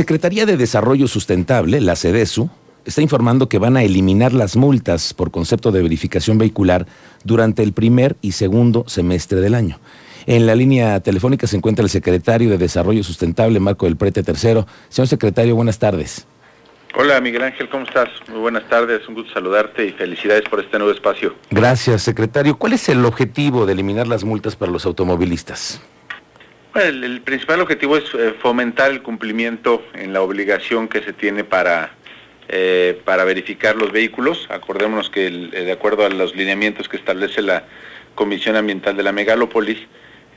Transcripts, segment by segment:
Secretaría de Desarrollo Sustentable, la CEDESU, está informando que van a eliminar las multas por concepto de verificación vehicular durante el primer y segundo semestre del año. En la línea telefónica se encuentra el secretario de Desarrollo Sustentable, Marco del Prete Tercero. Señor secretario, buenas tardes. Hola Miguel Ángel, ¿cómo estás? Muy buenas tardes, un gusto saludarte y felicidades por este nuevo espacio. Gracias, secretario. ¿Cuál es el objetivo de eliminar las multas para los automovilistas? Bueno, el, principal objetivo es eh, fomentar el cumplimiento en la obligación que se tiene para, eh, para verificar los vehículos. Acordémonos que eh, de acuerdo a los lineamientos que establece la Comisión Ambiental de la Megalópolis,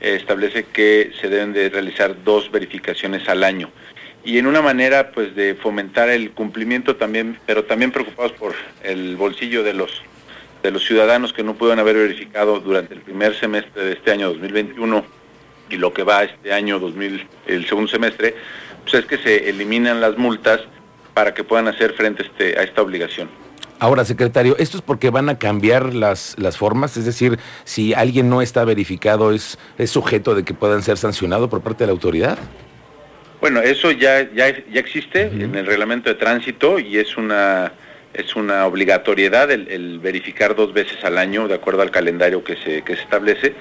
establece que se deben de realizar dos verificaciones al año y en una manera pues de fomentar el cumplimiento también, pero también preocupados por el bolsillo de los de los ciudadanos que no pueden haber verificado durante el primer semestre de este año 2021 y lo que va este año 2000 el segundo semestre, pues es que se eliminan las multas para que puedan hacer frente a, este, a esta obligación. Ahora, secretario, ¿esto es porque van a cambiar las, las formas? Es decir, si alguien no está verificado, ¿es, es sujeto de que puedan ser sancionado por parte de la autoridad? Bueno, eso ya, ya, ya existe en el reglamento de tránsito y es una, es una obligatoriedad el, verificar dos veces al año de acuerdo al calendario que se, que se establece.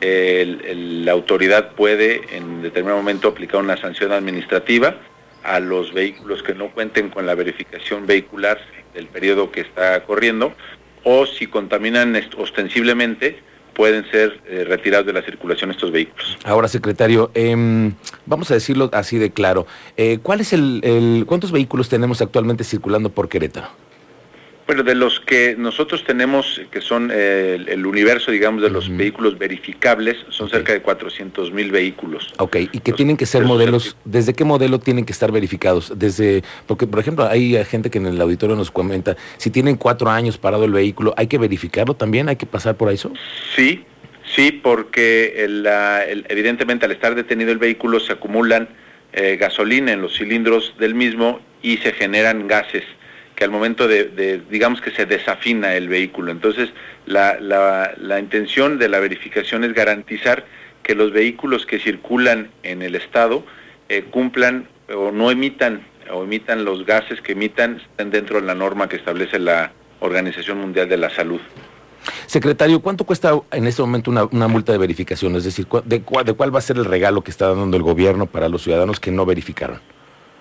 La autoridad puede en determinado momento aplicar una sanción administrativa a los vehículos que no cuenten con la verificación vehicular del periodo que está corriendo o si contaminan ostensiblemente pueden ser eh, retirados de la circulación estos vehículos. Ahora, secretario, em, vamos a decirlo así de claro. Eh, ¿Cuál es el, cuántos vehículos tenemos actualmente circulando por Querétaro? Bueno, de los que nosotros tenemos, que son eh, el, universo, digamos, de los vehículos verificables, son cerca de 400 mil vehículos. Ok, y que tienen que ser modelos, ¿desde qué modelo tienen que estar verificados? Desde, porque, por ejemplo, hay gente que en el auditorio nos comenta, si tienen cuatro años parado el vehículo, ¿hay que verificarlo también? ¿Hay que pasar por eso? Sí, sí, porque evidentemente al estar detenido el vehículo se acumulan eh, gasolina en los cilindros del mismo y se generan gases que al momento de, digamos que se desafina el vehículo. Entonces, la, la, intención de la verificación es garantizar que los vehículos que circulan en el Estado eh, cumplan o no emitan o emitan los gases que emitan, estén dentro de la norma que establece la Organización Mundial de la Salud. Secretario, ¿cuánto cuesta en este momento una, una multa de verificación? Es decir, de, ¿de cuál va a ser el regalo que está dando el gobierno para los ciudadanos que no verificaron?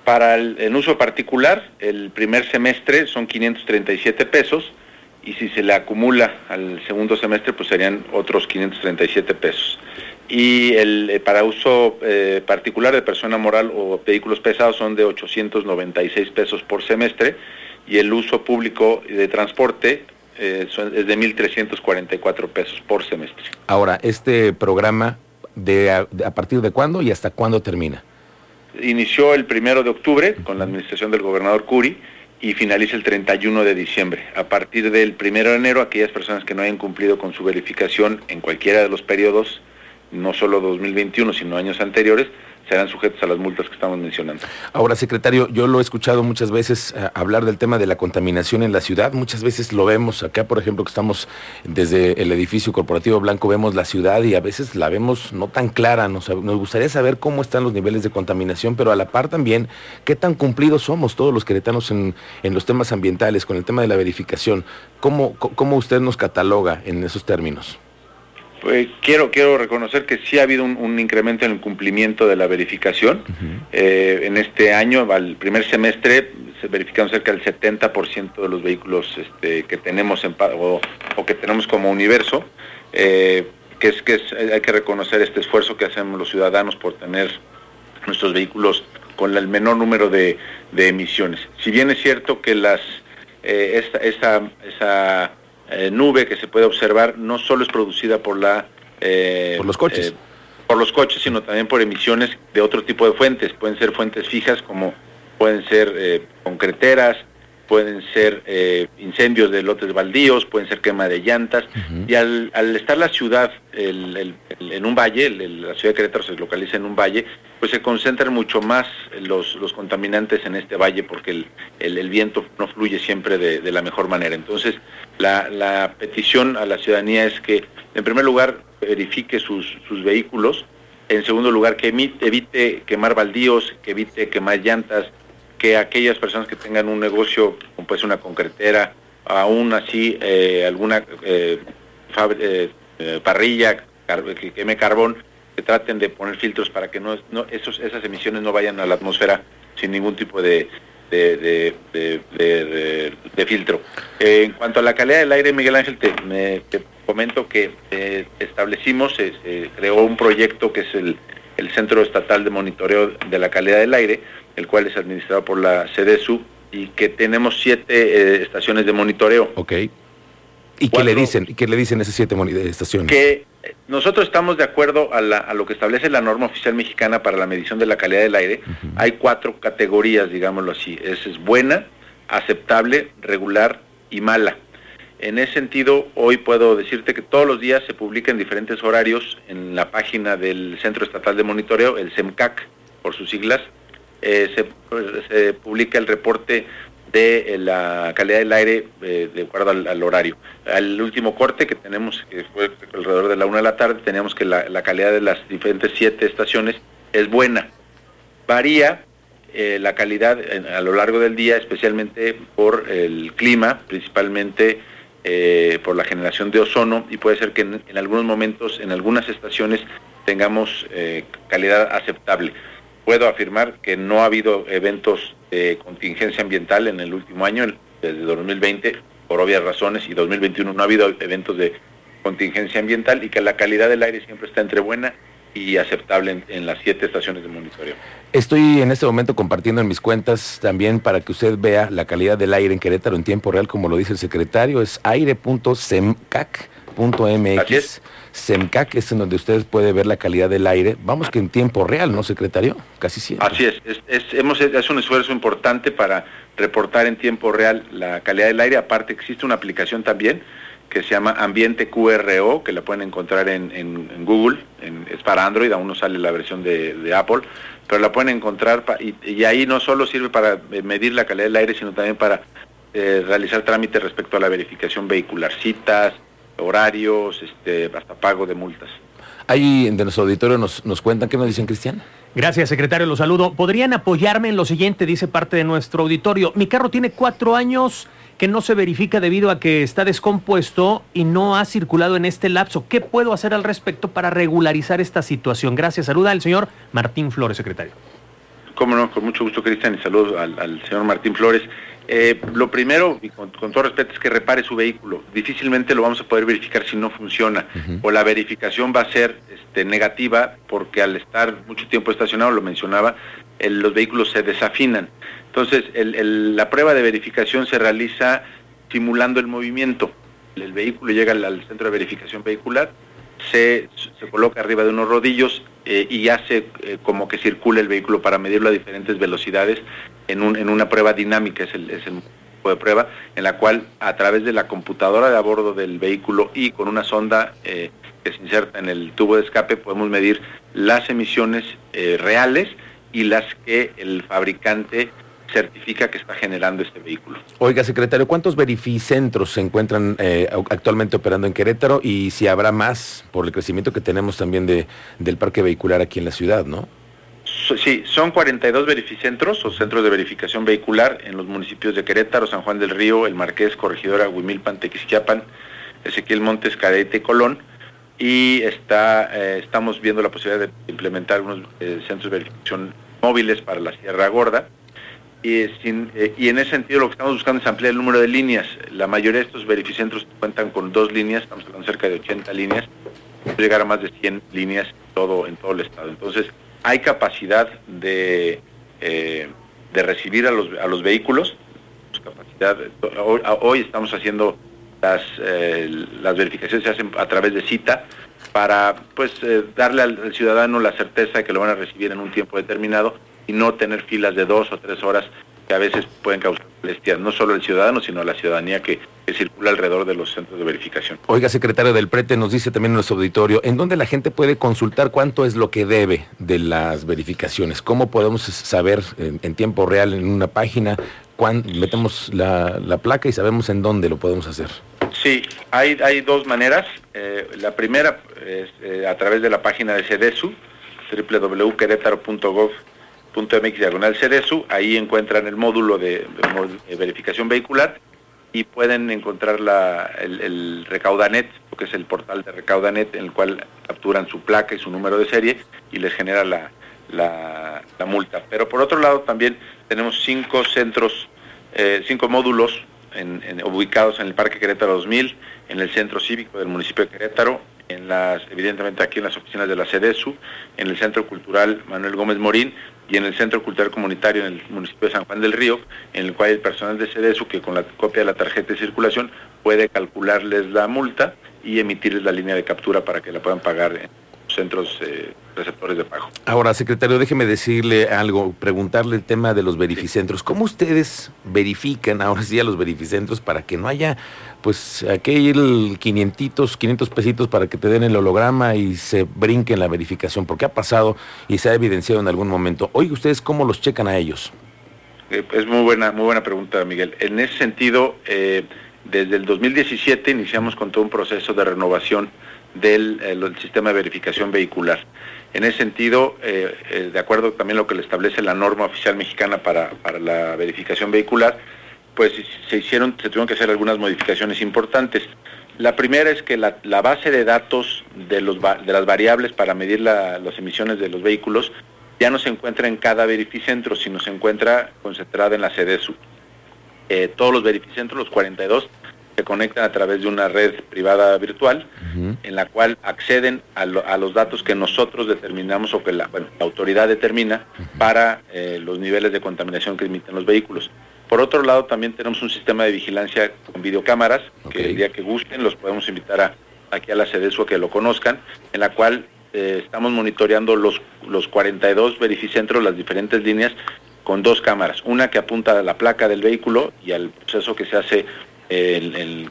Para el en uso particular, el primer semestre son 537 pesos y si se le acumula al segundo semestre, pues serían otros 537 pesos. Y el, eh, para uso eh, particular de persona moral o vehículos pesados son de 896 pesos por semestre y el uso público de transporte eh, es de 1.344 pesos por semestre. Ahora, ¿este programa de a partir de cuándo y hasta cuándo termina? Inició el primero de octubre con la administración del gobernador Curi y finaliza el 31 de diciembre. A partir del primero de enero, aquellas personas que no hayan cumplido con su verificación en cualquiera de los periodos, no solo 2021, sino años anteriores, serán sujetos a las multas que estamos mencionando. Ahora, secretario, yo lo he escuchado muchas veces eh, hablar del tema de la contaminación en la ciudad. Muchas veces lo vemos acá, por ejemplo, que estamos desde el edificio corporativo blanco, vemos la ciudad y a veces la vemos no tan clara. Nos, gustaría saber cómo están los niveles de contaminación, pero a la par también qué tan cumplidos somos todos los queretanos en, en los temas ambientales, con el tema de la verificación. ¿Cómo, cómo usted nos cataloga en esos términos? Pues, quiero, quiero reconocer que sí ha habido un, incremento en el cumplimiento de la verificación. Eh, en este año, al primer semestre, se verificaron cerca del 70% de los vehículos este, que tenemos en, o, que tenemos como universo, eh, que es que hay que reconocer este esfuerzo que hacemos los ciudadanos por tener nuestros vehículos con el menor número de, emisiones. Si bien es cierto que las eh, esa eh, nube que se puede observar no solo es producida por la eh, por los coches. eh, por los coches sino también por emisiones de otro tipo de fuentes. Pueden ser fuentes fijas como pueden ser concreteras pueden ser incendios de lotes baldíos, pueden ser quema de llantas, y al, estar la ciudad en un valle, la ciudad de Querétaro se localiza en un valle, pues se concentran mucho más los, los contaminantes en este valle porque el, viento no fluye siempre de, la mejor manera. Entonces, la, petición a la ciudadanía es que, en primer lugar, verifique sus, sus vehículos. En segundo lugar, que evite quemar baldíos, que evite quemar llantas, que aquellas personas que tengan un negocio, ser una concretera, aún así eh, alguna eh, eh, parrilla que queme carbón, que traten de poner filtros para que no, esos, esas emisiones no vayan a la atmósfera sin ningún tipo de, de, filtro. en cuanto a la calidad del aire, Miguel Ángel, te, me, comento que establecimos, se, creó un proyecto que es el, el Centro Estatal de Monitoreo de la Calidad del Aire, el cual es administrado por la CDSU y que tenemos siete eh, estaciones de monitoreo. Ok. ¿Y qué le dicen? ¿Qué le dicen esas siete estaciones? Que eh, nosotros estamos de acuerdo a, lo que establece la norma oficial mexicana para la medición de la calidad del aire. Hay cuatro categorías, digámoslo así. Es, es buena, aceptable, regular y mala. En ese sentido, hoy puedo decirte que todos los días se publica en diferentes horarios en la página del Centro Estatal de Monitoreo, el CEMCAC, por sus siglas, eh, se, publica el reporte de eh, la calidad del aire eh, de acuerdo al, horario. Al último corte que tenemos, que fue alrededor de la una de la tarde, teníamos que la, calidad de las diferentes siete estaciones es buena. Varía la calidad a lo largo del día, especialmente por el clima, principalmente por la generación de ozono, y puede ser que en algunos momentos, en algunas estaciones, tengamos calidad aceptable puedo afirmar que no ha habido eventos de contingencia ambiental en el último año, desde 2020, por obvias razones, y 2021 no ha habido eventos de contingencia ambiental y que la calidad del aire siempre está entre buena y aceptable en, las siete estaciones de monitoreo. Estoy en este momento compartiendo en mis cuentas también para que usted vea la calidad del aire en Querétaro en tiempo real, como lo dice el secretario, es aire.semcac.mx. SEMCAC es en donde usted puede ver la calidad del aire. Vamos que en tiempo real, ¿no, secretario? Casi siempre. Así es. Es, hemos, es un esfuerzo importante para reportar en tiempo real la calidad del aire. Aparte, existe una aplicación también que se llama Ambiente QRO, que la pueden encontrar en, Google, es para Android, aún no sale la versión de, Apple, pero la pueden encontrar y, ahí no solo sirve para medir la calidad del aire, sino también para eh, realizar trámites respecto a la verificación vehicular, citas, horarios, este, hasta pago de multas. Ahí de nuestro auditorio nos, nos cuentan, ¿qué nos dicen, Cristian? Gracias, secretario, lo saludo. ¿Podrían apoyarme en lo siguiente? Dice parte de nuestro auditorio. Mi carro tiene cuatro años que no se verifica debido a que está descompuesto y no ha circulado en este lapso. ¿Qué puedo hacer al respecto para regularizar esta situación? Gracias. Saluda al señor Martín Flores, secretario. Cómo no, con mucho gusto, Cristian, y saludo al señor Martín Flores. Eh, lo primero, y con, todo respeto, es que repare su vehículo. Difícilmente lo vamos a poder verificar si no funciona. O la verificación va a ser este, negativa porque al estar mucho tiempo estacionado, lo mencionaba, los vehículos se desafinan. Entonces, la prueba de verificación se realiza simulando el movimiento. El, vehículo llega al centro de verificación vehicular, se, coloca arriba de unos rodillos eh, y hace eh, como que circula el vehículo para medirlo a diferentes velocidades en, un, en una prueba dinámica, es el, es el tipo de prueba, en la cual a través de la computadora de a bordo del vehículo y con una sonda eh, que se inserta en el tubo de escape podemos medir las emisiones reales y las que el fabricante certifica que está generando este vehículo. Oiga, secretario, ¿cuántos verificentros se encuentran eh, actualmente operando en Querétaro y si habrá más por el crecimiento que tenemos también de, del parque vehicular aquí en la ciudad, no? Sí, son 42 verificentros o centros de verificación vehicular en los municipios de Querétaro, San Juan del Río, El Marqués, Corregidora, Huimilpan, Tequisquiapan, Ezequiel Montes, Cadete Colón. Y está, eh, estamos viendo la posibilidad de implementar unos eh, centros de verificación móviles para la Sierra Gorda eh, y, en ese sentido lo que estamos buscando es ampliar el número de líneas. La mayoría de estos verificentros cuentan con dos líneas, estamos hablando cerca de 80 líneas, llegar a más de 100 líneas todo, en todo el estado. Entonces, hay capacidad de, eh, de recibir a los, a los vehículos. Capacidad, hoy, estamos haciendo las, eh, las verificaciones, se hacen a través de cita para pues darle al ciudadano la certeza de que lo van a recibir en un tiempo determinado y no tener filas de dos o tres horas que a veces pueden causar molestias, no solo al ciudadano, sino a la ciudadanía que, circula alrededor de los centros de verificación. Oiga, secretario del PRETE, nos dice también en nuestro auditorio, ¿en dónde la gente puede consultar cuánto es lo que debe de las verificaciones? ¿Cómo podemos saber en, tiempo real en una página cuándo metemos la, placa y sabemos en dónde lo podemos hacer? Sí, hay, hay dos maneras. Eh, la primera es eh, a través de la página de CEDESU, www.querétaro.gov.mx diagonal CEDESU, ahí encuentran el módulo de, verificación vehicular y pueden encontrar la, el, Recaudanet, que es el portal de Recaudanet en el cual capturan su placa y su número de serie y les genera la, la, multa. Pero por otro lado también tenemos cinco centros, eh, cinco módulos ubicados en el Parque Querétaro 2000, en el Centro Cívico del municipio de Querétaro, en las, evidentemente aquí en las oficinas de la CEDESU, en el Centro Cultural Manuel Gómez Morín y en el Centro Cultural Comunitario en el municipio de San Juan del Río, en el cual el personal de CEDESU, que con la copia de la tarjeta de circulación, puede calcularles la multa y emitirles la línea de captura para que la puedan pagar centros eh, receptores de pago. Ahora, secretario, déjeme decirle algo, preguntarle el tema de los verificentros. ¿Cómo ustedes verifican ahora sí a los verificentros para que no haya, pues, aquel 500, 500 pesitos para que te den el holograma y se brinque en la verificación? Porque ha pasado y se ha evidenciado en algún momento. Oiga, ¿ustedes cómo los checan a ellos? Eh, es muy buena, muy buena pregunta, Miguel. En ese sentido, eh, desde el 2017 iniciamos con todo un proceso de renovación del sistema de verificación vehicular. En ese sentido, eh, eh, de acuerdo también a lo que le establece la norma oficial mexicana para, la verificación vehicular, pues se hicieron, se tuvieron que hacer algunas modificaciones importantes. La primera es que la, base de datos de, los, de las variables para medir las emisiones de los vehículos ya no se encuentra en cada verificentro, sino se encuentra concentrada en la CEDESU. Eh, todos los verificentros, los 42, se conectan a través de una red privada virtual en la cual acceden a, los datos que nosotros determinamos o que la, autoridad determina para eh, los niveles de contaminación que emiten los vehículos. Por otro lado, también tenemos un sistema de vigilancia con videocámaras, que el día que gusten los podemos invitar a, aquí a la CEDESU a que lo conozcan, en la cual eh, estamos monitoreando los, los 42 verificentros, las diferentes líneas, con dos cámaras, una que apunta a la placa del vehículo y al proceso que se hace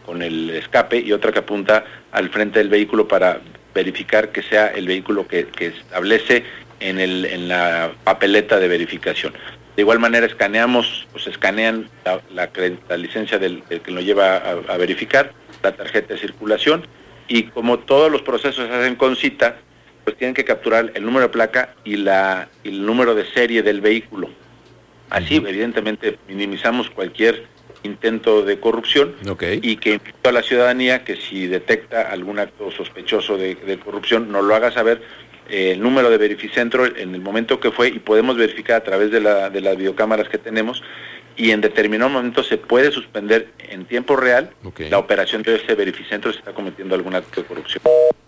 con el escape y otra que apunta al frente del vehículo para verificar que sea el vehículo que, establece en, el, en la papeleta de verificación. De igual manera escaneamos, pues escanean la, la, licencia del, que lo lleva a, verificar, la tarjeta de circulación y como todos los procesos se hacen con cita, pues tienen que capturar el número de placa y, la, y el número de serie del vehículo. Así, evidentemente, minimizamos cualquier intento de corrupción y que invito a la ciudadanía que si detecta algún acto sospechoso de, corrupción nos lo haga saber eh, el número de verificentro en el momento que fue y podemos verificar a través de, la, de las videocámaras que tenemos y en determinado momento se puede suspender en tiempo real la operación de ese verificentro si está cometiendo algún acto de corrupción.